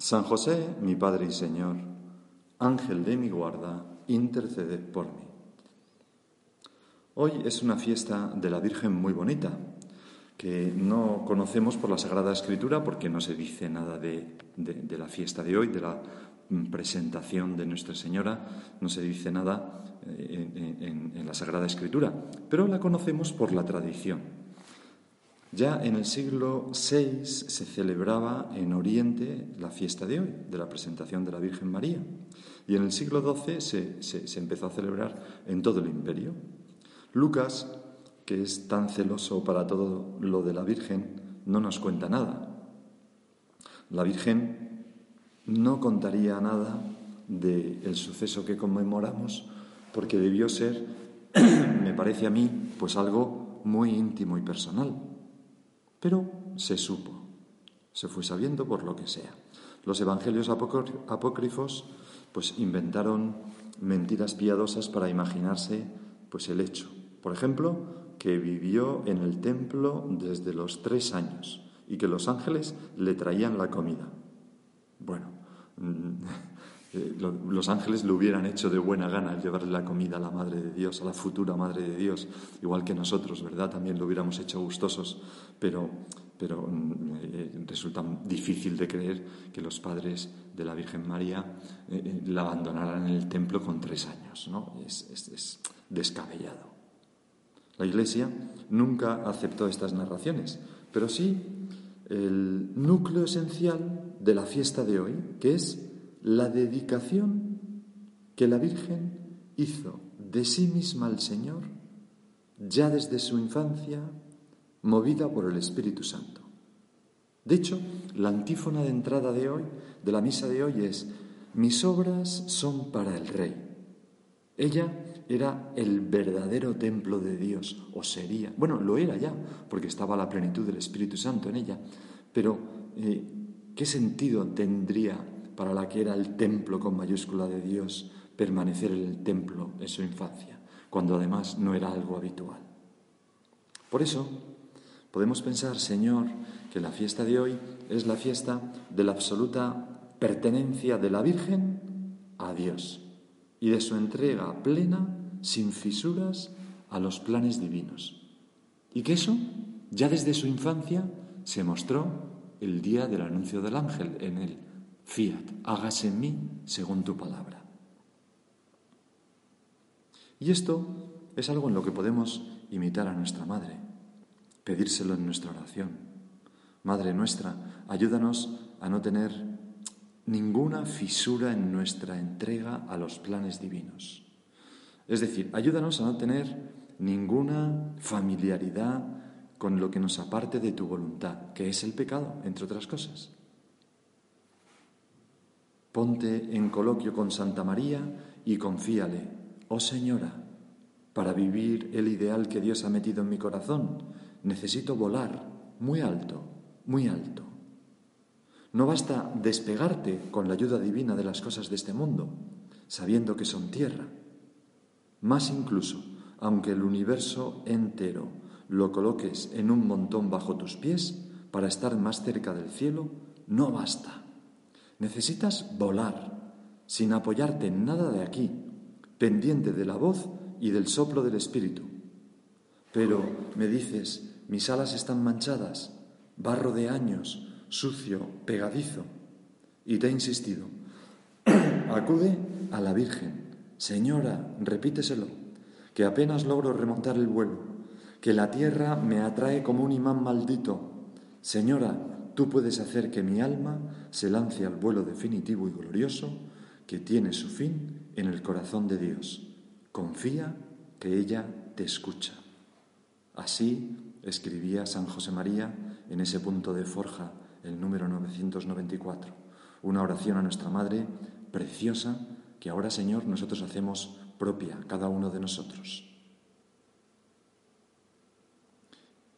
San José, mi Padre y Señor, Ángel de mi guarda, interceded por mí. Hoy es una fiesta de la Virgen muy bonita, que no conocemos por la Sagrada Escritura porque no se dice nada de, la fiesta de hoy, de la presentación de Nuestra Señora, no se dice nada eh, en la Sagrada Escritura, pero la conocemos por la tradición. Ya en el siglo VI se celebraba en Oriente la fiesta de hoy, de la presentación de la Virgen María. Y en el siglo XII se, empezó a celebrar en todo el imperio. Lucas, que es tan celoso para todo lo de la Virgen, no nos cuenta nada. La Virgen no contaría nada del suceso que conmemoramos porque debió ser, me parece a mí, pues algo muy íntimo y personal. Pero se supo, se fue sabiendo por lo que sea. Los evangelios apócrifos pues inventaron mentiras piadosas para imaginarse pues el hecho. Por ejemplo, que vivió en el templo desde los tres años y que los ángeles le traían la comida. Bueno, Eh, los ángeles le hubieran hecho de buena gana llevarle la comida a la Madre de Dios, a la futura Madre de Dios, igual que nosotros, ¿verdad? También lo hubiéramos hecho gustosos, pero, pero mm, eh, resulta difícil de creer que los padres de la Virgen María eh, la abandonaran en el templo con tres años, ¿no? Es descabellado. La Iglesia nunca aceptó estas narraciones, pero sí el núcleo esencial de la fiesta de hoy, que es la dedicación que la Virgen hizo de sí misma al Señor ya desde su infancia, movida por el Espíritu Santo. De hecho, la antífona de entrada de hoy, de la misa de hoy, es, mis obras son para el Rey. Ella era el verdadero templo de Dios, o sería, bueno, lo era ya, porque estaba la plenitud del Espíritu Santo en ella, pero eh, ¿qué sentido tendría para la que era el templo con mayúscula de Dios, permanecer en el templo en su infancia, cuando además no era algo habitual. Por eso, podemos pensar, Señor, que la fiesta de hoy es la fiesta de la absoluta pertenencia de la Virgen a Dios y de su entrega plena, sin fisuras, a los planes divinos. Y que eso, ya desde su infancia, se mostró el día del anuncio del ángel en él fiat, hágase en mí según tu palabra. Y esto es algo en lo que podemos imitar a nuestra Madre, pedírselo en nuestra oración. Madre nuestra, ayúdanos a no tener ninguna fisura en nuestra entrega a los planes divinos. Es decir, ayúdanos a no tener ninguna familiaridad con lo que nos aparte de tu voluntad, que es el pecado, entre otras cosas. Ponte en coloquio con Santa María y confíale, oh Señora, para vivir el ideal que Dios ha metido en mi corazón, necesito volar muy alto, muy alto. No basta despegarte con la ayuda divina de las cosas de este mundo, sabiendo que son tierra. Más incluso, aunque el universo entero lo coloques en un montón bajo tus pies para estar más cerca del cielo, no basta. Necesitas volar, sin apoyarte en nada de aquí, pendiente de la voz y del soplo del Espíritu. Pero me dices, mis alas están manchadas, barro de años, sucio, pegadizo. Y te he insistido, acude a la Virgen. Señora, repíteselo, que apenas logro remontar el vuelo, que la tierra me atrae como un imán maldito. Señora, tú puedes hacer que mi alma se lance al vuelo definitivo y glorioso que tiene su fin en el corazón de Dios. Confía que ella te escucha. Así escribía San José María en ese punto de forja, el número 994. Una oración a nuestra Madre preciosa que ahora, Señor, nosotros hacemos propia, cada uno de nosotros.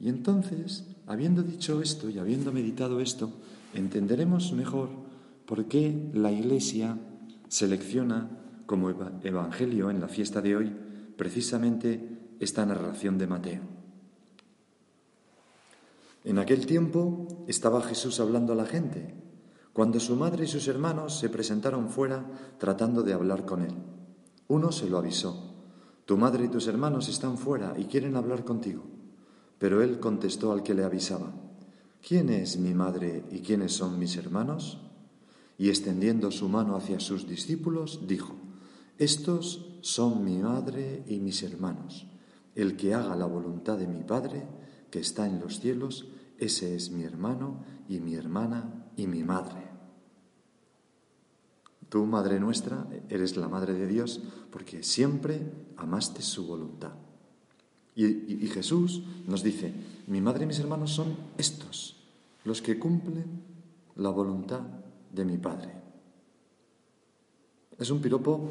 Y entonces, habiendo dicho esto y habiendo meditado esto, entenderemos mejor por qué la Iglesia selecciona como evangelio en la fiesta de hoy precisamente esta narración de Mateo. En aquel tiempo estaba Jesús hablando a la gente, cuando su madre y sus hermanos se presentaron fuera tratando de hablar con él. Uno se lo avisó, tu madre y tus hermanos están fuera y quieren hablar contigo. Pero él contestó al que le avisaba, ¿quién es mi madre y quiénes son mis hermanos? Y extendiendo su mano hacia sus discípulos, dijo, estos son mi madre y mis hermanos. El que haga la voluntad de mi Padre, que está en los cielos, ese es mi hermano y mi hermana y mi madre. Tú, Madre nuestra, eres la Madre de Dios porque siempre amaste su voluntad. Y, Jesús nos dice, mi madre y mis hermanos son estos, los que cumplen la voluntad de mi Padre. Es un piropo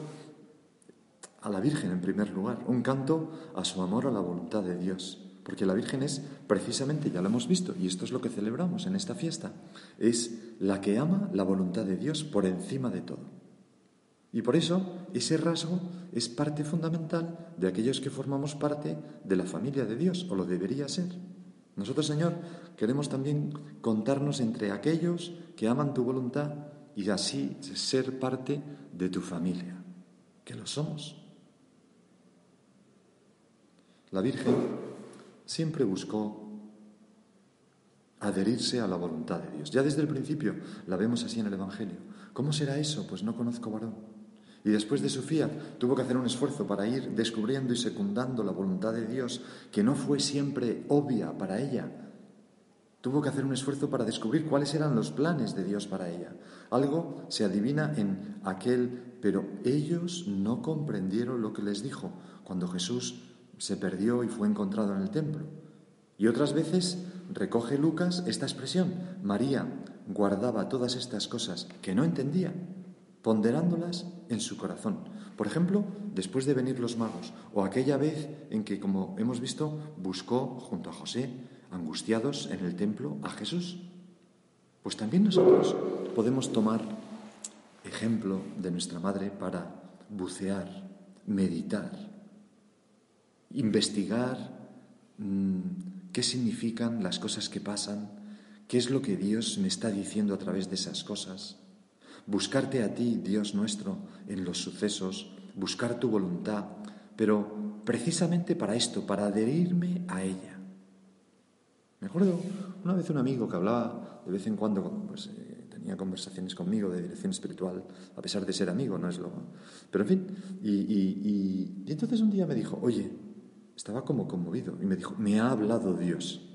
a la Virgen en primer lugar, un canto a su amor a la voluntad de Dios. Porque la Virgen es precisamente, ya lo hemos visto, y esto es lo que celebramos en esta fiesta, es la que ama la voluntad de Dios por encima de todo. Y por eso ese rasgo es parte fundamental de aquellos que formamos parte de la familia de Dios, o lo debería ser. Nosotros, Señor, queremos también contarnos entre aquellos que aman tu voluntad y así ser parte de tu familia, que lo somos. La Virgen siempre buscó adherirse a la voluntad de Dios. Ya desde el principio la vemos así en el Evangelio. ¿Cómo será eso? Pues no conozco varón. Y después de Sofía tuvo que hacer un esfuerzo para ir descubriendo y secundando la voluntad de Dios, que no fue siempre obvia para ella. Tuvo que hacer un esfuerzo para descubrir cuáles eran los planes de Dios para ella. Algo se adivina en aquel, pero ellos no comprendieron lo que les dijo cuando Jesús se perdió y fue encontrado en el templo. Y otras veces recoge Lucas esta expresión. María guardaba todas estas cosas que no entendía, ponderándolas en su corazón. Por ejemplo, después de venir los magos, o aquella vez en que, como hemos visto, buscó junto a José, angustiados en el templo, a Jesús. Pues también nosotros podemos tomar ejemplo de nuestra madre para bucear, meditar, investigar mm, qué significan las cosas que pasan, qué es lo que Dios me está diciendo a través de esas cosas, buscarte a ti, Dios nuestro, en los sucesos, buscar tu voluntad, pero precisamente para esto, para adherirme a ella. Me acuerdo una vez un amigo que hablaba de vez en cuando, pues eh, tenía conversaciones conmigo de dirección espiritual, a pesar de ser amigo, no es lo. Pero en fin, y entonces un día me dijo, oye, estaba como conmovido y me dijo, me ha hablado Dios.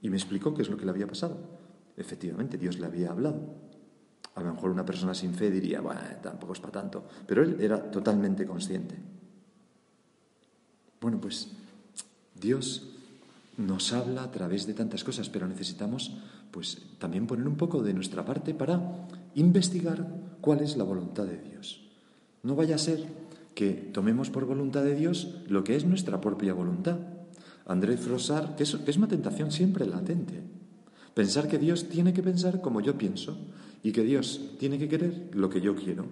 Y me explicó qué es lo que le había pasado. Efectivamente, Dios le había hablado. A lo mejor una persona sin fe diría, bueno, tampoco es para tanto. Pero él era totalmente consciente. Bueno, pues Dios nos habla a través de tantas cosas, pero necesitamos pues también poner un poco de nuestra parte para investigar cuál es la voluntad de Dios. No vaya a ser que tomemos por voluntad de Dios lo que es nuestra propia voluntad. Andrés Frosar, que es, es una tentación siempre latente. Pensar que Dios tiene que pensar como yo pienso y que Dios tiene que querer lo que yo quiero.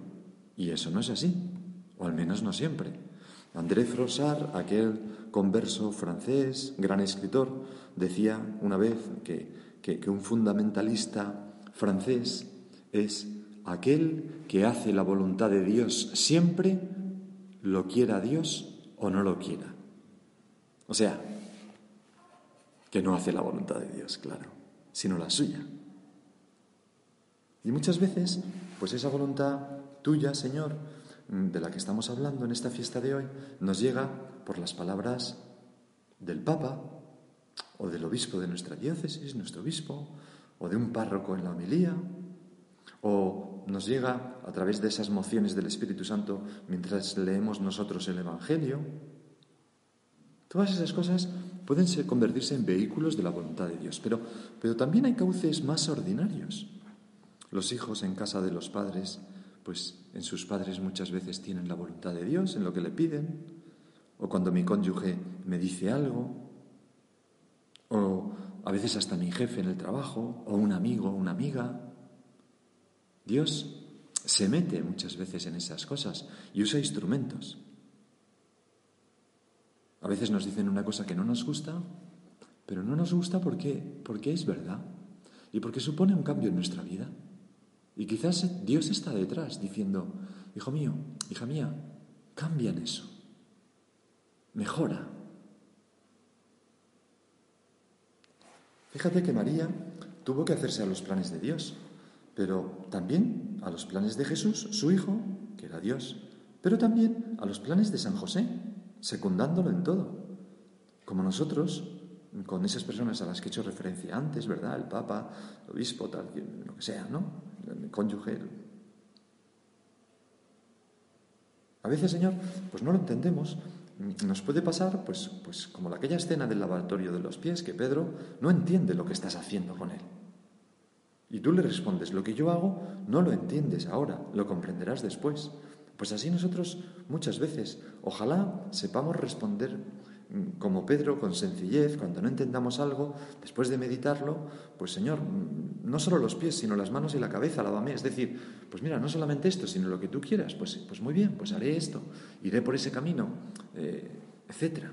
Y eso no es así, o al menos no siempre. André Frossard, aquel converso francés, gran escritor, decía una vez que, que un fundamentalista francés es aquel que hace la voluntad de Dios siempre lo quiera Dios o no lo quiera. O sea, que no hace la voluntad de Dios, claro, sino la suya. Y muchas veces, pues esa voluntad tuya, Señor, de la que estamos hablando en esta fiesta de hoy, nos llega por las palabras del Papa o del obispo de nuestra diócesis, nuestro obispo, o de un párroco en la homilía, o nos llega a través de esas mociones del Espíritu Santo mientras leemos nosotros el Evangelio. Todas esas cosas pueden convertirse en vehículos de la voluntad de Dios, pero, pero también hay cauces más ordinarios. Los hijos en casa de los padres, pues en sus padres muchas veces tienen la voluntad de Dios en lo que le piden, o cuando mi cónyuge me dice algo, o a veces hasta mi jefe en el trabajo, o un amigo una amiga. Dios se mete muchas veces en esas cosas y usa instrumentos. A veces nos dicen una cosa que no nos gusta, pero no nos gusta porque, porque es verdad y porque supone un cambio en nuestra vida. Y quizás Dios está detrás diciendo, hijo mío, hija mía, cambia en eso, mejora. Fíjate que María tuvo que hacerse a los planes de Dios, pero también a los planes de Jesús, su Hijo, que era Dios, pero también a los planes de San José, secundándolo en todo. Como nosotros, con esas personas a las que he hecho referencia antes, ¿verdad? El Papa, el Obispo, tal, lo que sea, ¿no? El cónyuge. A veces, Señor, pues no lo entendemos. Nos puede pasar, pues, pues como aquella escena del lavatorio de los pies, que Pedro no entiende lo que estás haciendo con él. Y tú le respondes, lo que yo hago no lo entiendes ahora, lo comprenderás después. Pues así nosotros muchas veces, ojalá sepamos responder como Pedro, con sencillez, cuando no entendamos algo, después de meditarlo, pues Señor, no solo los pies, sino las manos y la cabeza, lávame. Es decir, pues mira, no solamente esto, sino lo que tú quieras. Pues, pues muy bien, pues haré esto, iré por ese camino, eh, etc.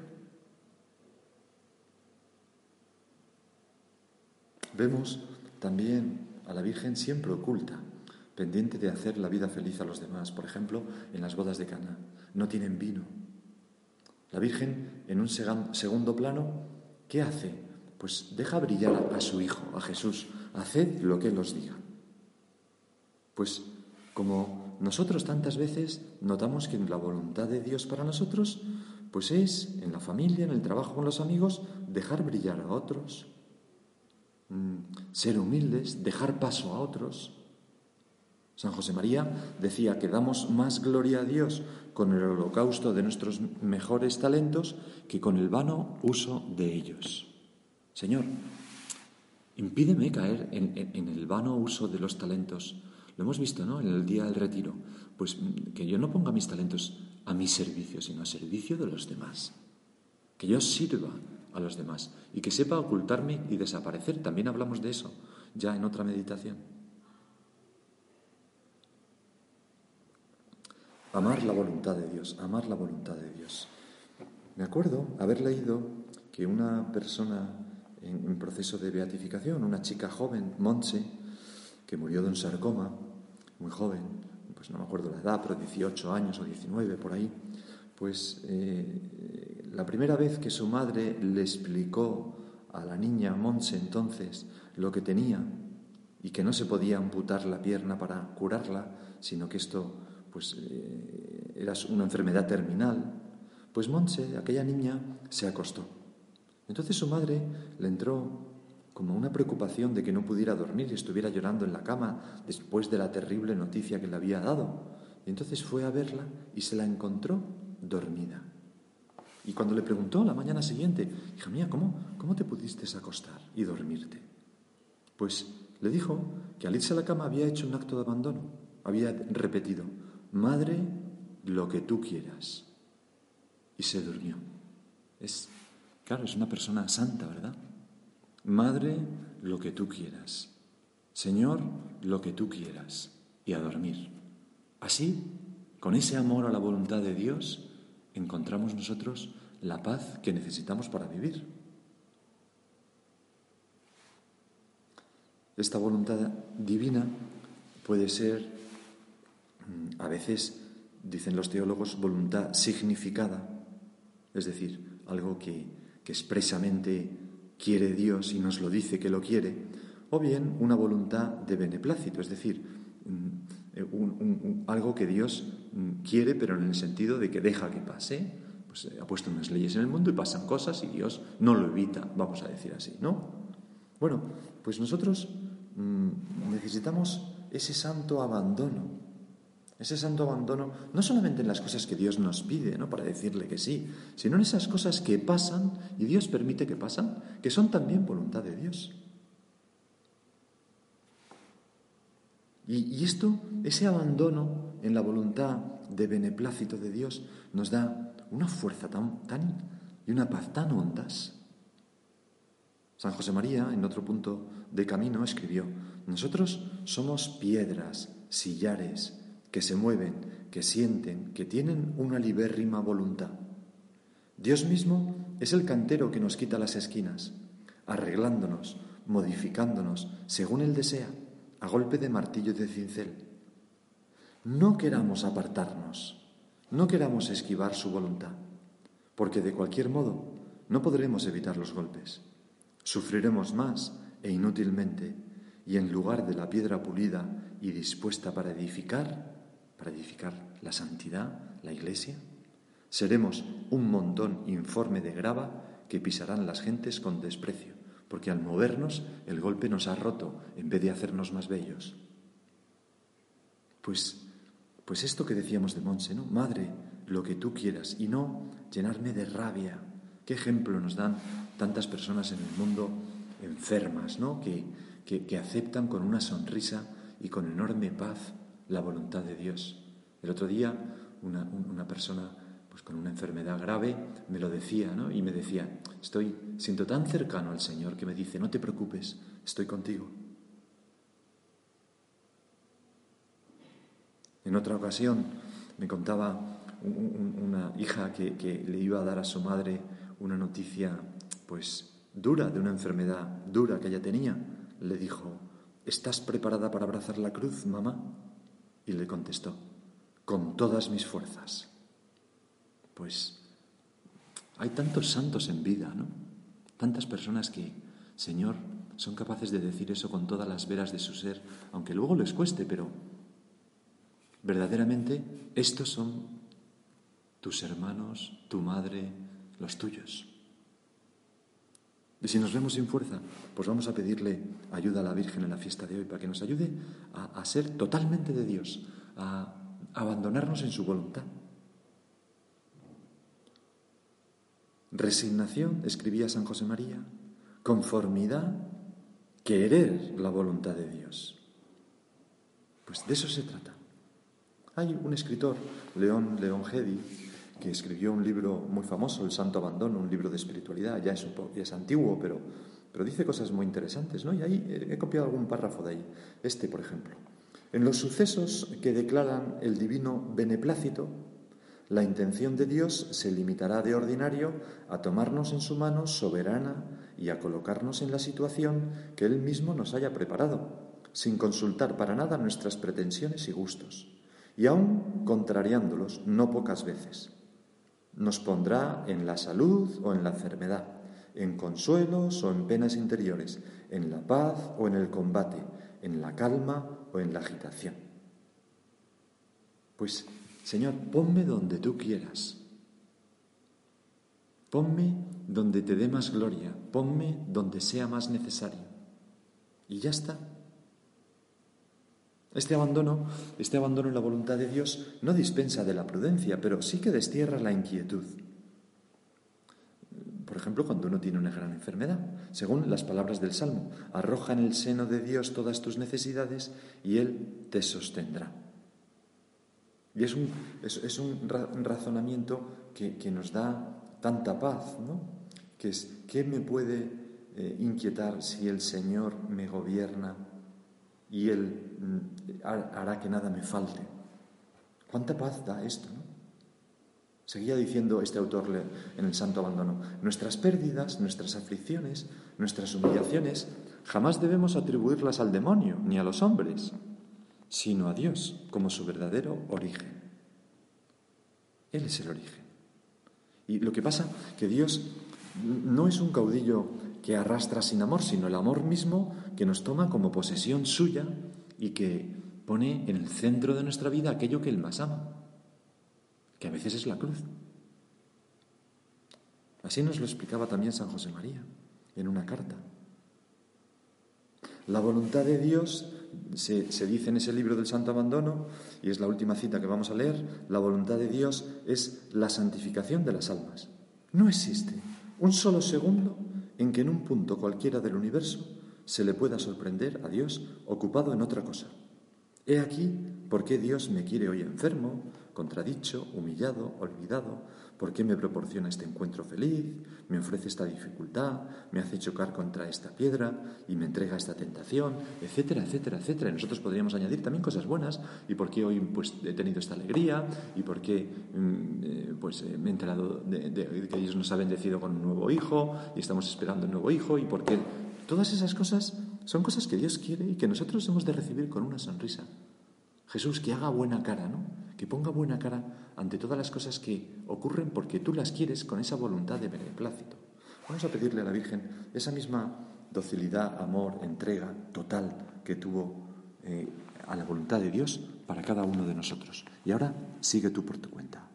Vemos también a la Virgen siempre oculta, pendiente de hacer la vida feliz a los demás. Por ejemplo, en las bodas de Cana, no tienen vino. La Virgen, en un segundo plano, ¿qué hace? Pues deja brillar a su Hijo, a Jesús. Haced lo que Él os diga. Pues como nosotros tantas veces notamos que la voluntad de Dios para nosotros, pues es en la familia, en el trabajo con los amigos, dejar brillar a otros, Mm, ser humildes, dejar paso a otros. San José María decía que damos más gloria a Dios con el holocausto de nuestros mejores talentos que con el vano uso de ellos. Señor, impídeme caer en, el vano uso de los talentos. Lo hemos visto, ¿no? En el día del retiro. Pues mm, que yo no ponga mis talentos a mi servicio, sino a servicio de los demás. Que yo sirva a los demás y que sepa ocultarme y desaparecer. También hablamos de eso ya en otra meditación. Amar la voluntad de Dios, amar la voluntad de Dios. Me acuerdo haber leído que una persona en, proceso de beatificación, una chica joven, Montse, que murió de un sarcoma, muy joven, pues no me acuerdo la edad, pero 18 años o 19 por ahí, pues eh, la primera vez que su madre le explicó a la niña Monse entonces lo que tenía y que no se podía amputar la pierna para curarla, sino que esto pues eh, era una enfermedad terminal, pues Monse, aquella niña, se acostó. Entonces su madre le entró como una preocupación de que no pudiera dormir y estuviera llorando en la cama después de la terrible noticia que le había dado. Y entonces fue a verla y se la encontró dormida. Y cuando le preguntó la mañana siguiente, hija mía, ¿cómo, ¿cómo te pudiste acostar y dormirte? Pues le dijo que al irse a la cama había hecho un acto de abandono, había repetido, Madre, lo que tú quieras. Y se durmió. Es, claro, es una persona santa, ¿verdad? Madre, lo que tú quieras. Señor, lo que tú quieras. Y a dormir. Así, con ese amor a la voluntad de Dios, encontramos nosotros la paz que necesitamos para vivir. Esta voluntad divina puede ser, a veces, dicen los teólogos, voluntad significada, es decir, algo que, expresamente quiere Dios y nos lo dice que lo quiere, o bien una voluntad de beneplácito, es decir, mm, algo que Dios mm, quiere, pero en el sentido de que deja que pase. Pues eh, ha puesto unas leyes en el mundo y pasan cosas y Dios no lo evita, vamos a decir así, ¿no? Bueno, pues nosotros mm, necesitamos ese santo abandono, ese santo abandono, no solamente en las cosas que Dios nos pide, ¿no? Para decirle que sí, sino en esas cosas que pasan y Dios permite que pasan, que son también voluntad de Dios. Y, esto, ese abandono en la voluntad de beneplácito de Dios, nos da una fuerza tan, tan y una paz tan hondas. San José María, en otro punto de camino, escribió, nosotros somos piedras, sillares, que se mueven, que sienten, que tienen una libérrima voluntad. Dios mismo es el cantero que nos quita las esquinas, arreglándonos, modificándonos según Él desea, a golpe de martillo y de cincel. No queramos apartarnos, no queramos esquivar su voluntad, porque de cualquier modo no podremos evitar los golpes. Sufriremos más e inútilmente, y en lugar de la piedra pulida y dispuesta para edificar, para edificar la santidad, la iglesia, seremos un montón informe de grava que pisarán las gentes con desprecio, porque al movernos el golpe nos ha roto en vez de hacernos más bellos. Pues, pues esto que decíamos de Monse, ¿no? Madre, lo que tú quieras y no llenarme de rabia. ¿Qué ejemplo nos dan tantas personas en el mundo enfermas, ¿no? Que, que aceptan con una sonrisa y con enorme paz la voluntad de Dios. El otro día una, persona pues con una enfermedad grave me lo decía, ¿no? Y me decía, estoy, siento tan cercano al Señor que me dice, no te preocupes, estoy contigo. En otra ocasión me contaba una hija que, que, le iba a dar a su madre una noticia, pues, dura, de una enfermedad dura que ella tenía. Le dijo, ¿estás preparada para abrazar la cruz, mamá? Y le contestó, con todas mis fuerzas. Pues hay tantos santos en vida, ¿no? Tantas personas que, Señor, son capaces de decir eso con todas las veras de su ser, aunque luego les cueste, pero verdaderamente estos son tus hermanos, tu madre, los tuyos. Y si nos vemos sin fuerza, pues vamos a pedirle ayuda a la Virgen en la fiesta de hoy para que nos ayude a, ser totalmente de Dios, a abandonarnos en su voluntad. Resignación, escribía San José María, conformidad, querer la voluntad de Dios. Pues de eso se trata. Hay un escritor, León León Gedi, que escribió un libro muy famoso, El Santo Abandono, un libro de espiritualidad, ya es, es antiguo, pero, pero dice cosas muy interesantes, ¿no? Y ahí he copiado algún párrafo de ahí, este, por ejemplo. En los sucesos que declaran el divino beneplácito, la intención de Dios se limitará de ordinario a tomarnos en su mano soberana y a colocarnos en la situación que Él mismo nos haya preparado, sin consultar para nada nuestras pretensiones y gustos, y aun contrariándolos no pocas veces. Nos pondrá en la salud o en la enfermedad, en consuelos o en penas interiores, en la paz o en el combate, en la calma o en la agitación. Pues, Señor, ponme donde tú quieras. Ponme donde te dé más gloria, ponme donde sea más necesario. Y ya está. Este abandono, este abandono en la voluntad de Dios no dispensa de la prudencia, pero sí que destierra la inquietud. Por ejemplo, cuando uno tiene una gran enfermedad, según las palabras del Salmo, arroja en el seno de Dios todas tus necesidades y Él te sostendrá. Y es un, es, un razonamiento que, nos da tanta paz, ¿no? Que es, ¿qué me puede eh, inquietar si el Señor me gobierna y Él mm, hará que nada me falte. ¿Cuánta paz da esto? Seguía diciendo este autor en el Santo Abandono, nuestras pérdidas, nuestras aflicciones, nuestras humillaciones, jamás debemos atribuirlas al demonio ni a los hombres, sino a Dios como su verdadero origen. Él es el origen. Y lo que pasa que Dios no es un caudillo que arrastra sin amor, sino el amor mismo que nos toma como posesión suya y que pone en el centro de nuestra vida aquello que Él más ama, que a veces es la cruz. Así nos lo explicaba también San José María en una carta. La voluntad de Dios, se, se, dice en ese libro del Santo Abandono, y es la última cita que vamos a leer, la voluntad de Dios es la santificación de las almas. No existe un solo segundo en que en un punto cualquiera del universo se le pueda sorprender a Dios ocupado en otra cosa. He aquí por qué Dios me quiere hoy enfermo, contradicho, humillado, olvidado, por qué me proporciona este encuentro feliz, me ofrece esta dificultad, me hace chocar contra esta piedra y me entrega esta tentación, etcétera, etcétera, etcétera. Y nosotros podríamos añadir también cosas buenas. Y por qué hoy pues, he tenido esta alegría y por qué mm, eh, pues, eh, me he enterado que Dios nos ha bendecido con un nuevo hijo y estamos esperando un nuevo hijo y por qué... Todas esas cosas son cosas que Dios quiere y que nosotros hemos de recibir con una sonrisa. Jesús, que haga buena cara, ¿no? Que ponga buena cara ante todas las cosas que ocurren porque tú las quieres con esa voluntad de beneplácito. Vamos a pedirle a la Virgen esa misma docilidad, amor, entrega total que tuvo eh, a la voluntad de Dios para cada uno de nosotros. Y ahora sigue tú por tu cuenta.